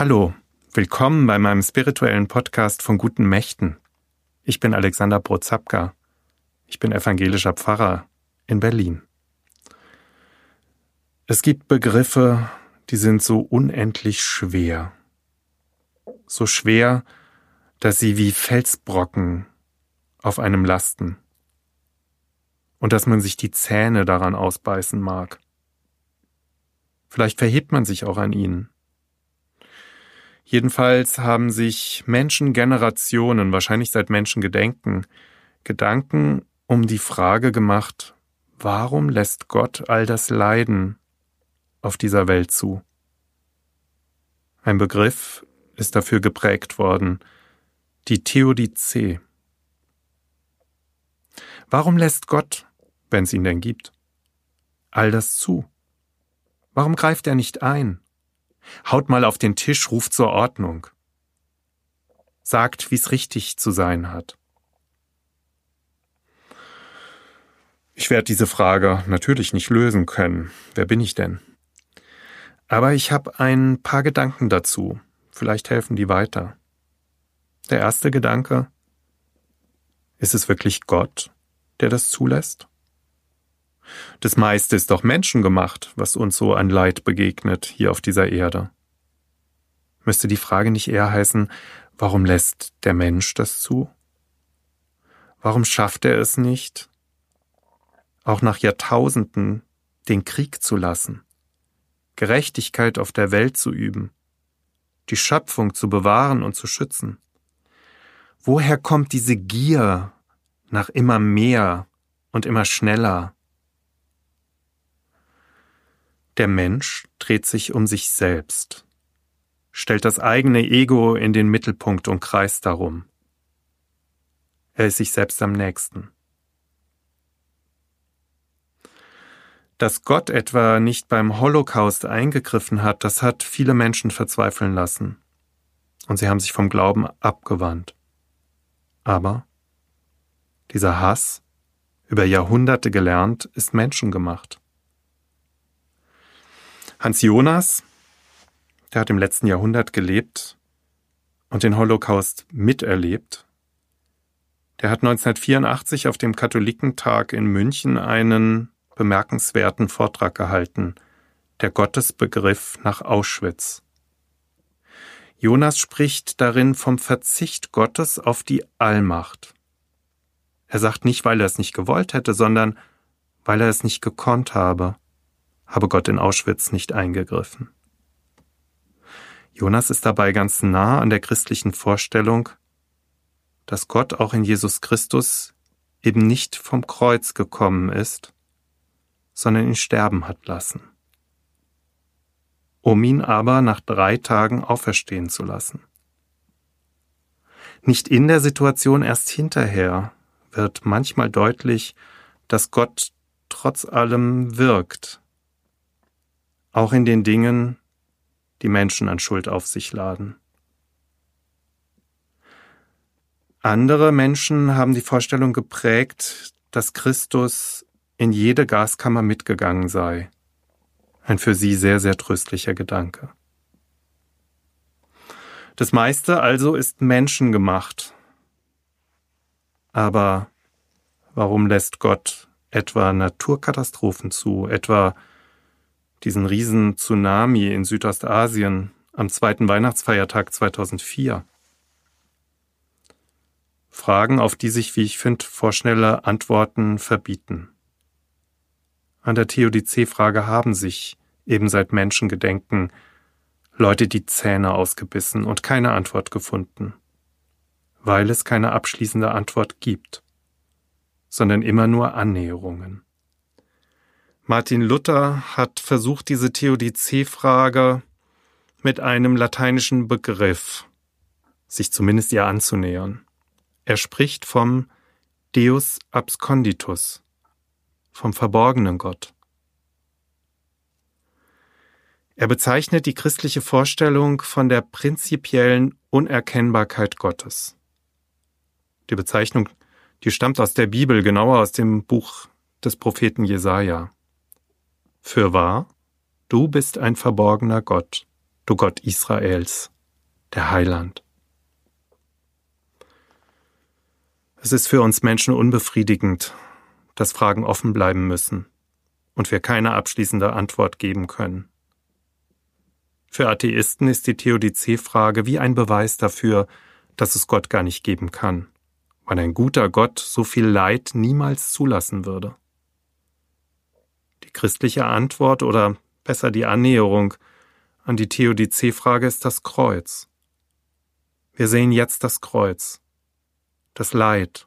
Hallo, willkommen bei meinem spirituellen Podcast von guten Mächten. Ich bin Alexander Brozapka. Ich bin evangelischer Pfarrer in Berlin. Es gibt Begriffe, die sind so unendlich schwer. So schwer, dass sie wie Felsbrocken auf einem lasten. Und dass man sich die Zähne daran ausbeißen mag. Vielleicht verhebt man sich auch an ihnen. Jedenfalls haben sich Menschengenerationen, wahrscheinlich seit Menschengedenken, Gedanken um die Frage gemacht, warum lässt Gott all das Leiden auf dieser Welt zu? Ein Begriff ist dafür geprägt worden, die Theodizee. Warum lässt Gott, wenn es ihn denn gibt, all das zu? Warum greift er nicht ein? Haut mal auf den Tisch, ruft zur Ordnung. Sagt, wie's richtig zu sein hat. Ich werde diese Frage natürlich nicht lösen können. Wer bin ich denn? Aber ich habe ein paar Gedanken dazu. Vielleicht helfen die weiter. Der erste Gedanke, ist es wirklich Gott, der das zulässt? Das meiste ist doch menschengemacht, was uns so an Leid begegnet hier auf dieser Erde. Müsste die Frage nicht eher heißen, warum lässt der Mensch das zu? Warum schafft er es nicht, auch nach Jahrtausenden den Krieg zu lassen, Gerechtigkeit auf der Welt zu üben, die Schöpfung zu bewahren und zu schützen? Woher kommt diese Gier nach immer mehr und immer schneller der Mensch dreht sich um sich selbst, stellt das eigene Ego in den Mittelpunkt und kreist darum. Er ist sich selbst am nächsten. Dass Gott etwa nicht beim Holocaust eingegriffen hat, das hat viele Menschen verzweifeln lassen. Und sie haben sich vom Glauben abgewandt. Aber dieser Hass, über Jahrhunderte gelernt, ist menschengemacht. Hans Jonas, der hat im letzten Jahrhundert gelebt und den Holocaust miterlebt. Der hat 1984 auf dem Katholikentag in München einen bemerkenswerten Vortrag gehalten, der Gottesbegriff nach Auschwitz. Jonas spricht darin vom Verzicht Gottes auf die Allmacht. Er sagt nicht, weil er es nicht gewollt hätte, sondern weil er es nicht gekonnt habe habe Gott in Auschwitz nicht eingegriffen. Jonas ist dabei ganz nah an der christlichen Vorstellung, dass Gott auch in Jesus Christus eben nicht vom Kreuz gekommen ist, sondern ihn sterben hat lassen, um ihn aber nach drei Tagen auferstehen zu lassen. Nicht in der Situation, erst hinterher wird manchmal deutlich, dass Gott trotz allem wirkt, auch in den Dingen, die Menschen an Schuld auf sich laden. Andere Menschen haben die Vorstellung geprägt, dass Christus in jede Gaskammer mitgegangen sei. Ein für sie sehr, sehr tröstlicher Gedanke. Das meiste also ist menschengemacht. Aber warum lässt Gott etwa Naturkatastrophen zu, etwa diesen riesen Tsunami in Südostasien am zweiten Weihnachtsfeiertag 2004. Fragen, auf die sich, wie ich finde, vorschnelle Antworten verbieten. An der Theodizee-Frage haben sich eben seit Menschengedenken Leute die Zähne ausgebissen und keine Antwort gefunden, weil es keine abschließende Antwort gibt, sondern immer nur Annäherungen. Martin Luther hat versucht, diese Theodizee-Frage mit einem lateinischen Begriff sich zumindest ihr anzunähern. Er spricht vom Deus absconditus, vom verborgenen Gott. Er bezeichnet die christliche Vorstellung von der prinzipiellen Unerkennbarkeit Gottes. Die Bezeichnung, die stammt aus der Bibel, genauer aus dem Buch des Propheten Jesaja. Fürwahr, du bist ein verborgener Gott, du Gott Israels, der Heiland. Es ist für uns Menschen unbefriedigend, dass Fragen offen bleiben müssen und wir keine abschließende Antwort geben können. Für Atheisten ist die Theodizee-Frage wie ein Beweis dafür, dass es Gott gar nicht geben kann, weil ein guter Gott so viel Leid niemals zulassen würde. Die christliche Antwort oder besser die Annäherung an die Theodizee-Frage ist das Kreuz. Wir sehen jetzt das Kreuz, das Leid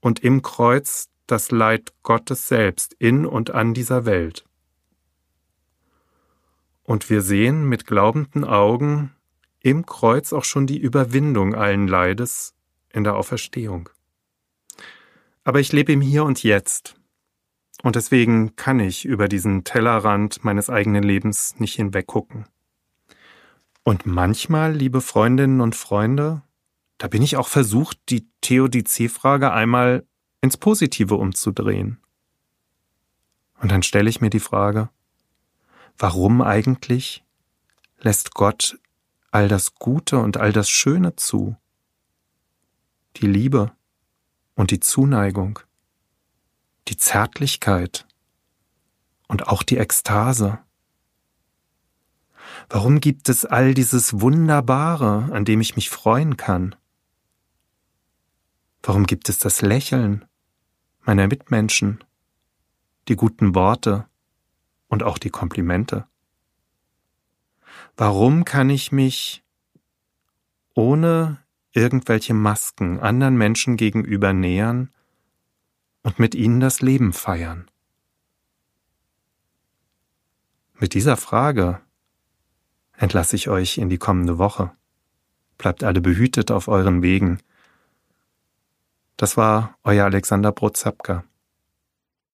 und im Kreuz das Leid Gottes selbst in und an dieser Welt. Und wir sehen mit glaubenden Augen im Kreuz auch schon die Überwindung allen Leides in der Auferstehung. Aber ich lebe im Hier und Jetzt. Und deswegen kann ich über diesen Tellerrand meines eigenen Lebens nicht hinweggucken. Und manchmal, liebe Freundinnen und Freunde, da bin ich auch versucht, die Theodizee-Frage einmal ins Positive umzudrehen. Und dann stelle ich mir die Frage, warum eigentlich lässt Gott all das Gute und all das Schöne zu? Die Liebe und die Zuneigung, die Zärtlichkeit und auch die Ekstase. Warum gibt es all dieses Wunderbare, an dem ich mich freuen kann? Warum gibt es das Lächeln meiner Mitmenschen, die guten Worte und auch die Komplimente? Warum kann ich mich ohne irgendwelche Masken anderen Menschen gegenüber nähern und mit ihnen das Leben feiern? Mit dieser Frage entlasse ich euch in die kommende Woche. Bleibt alle behütet auf euren Wegen. Das war euer Alexander Brotzapka.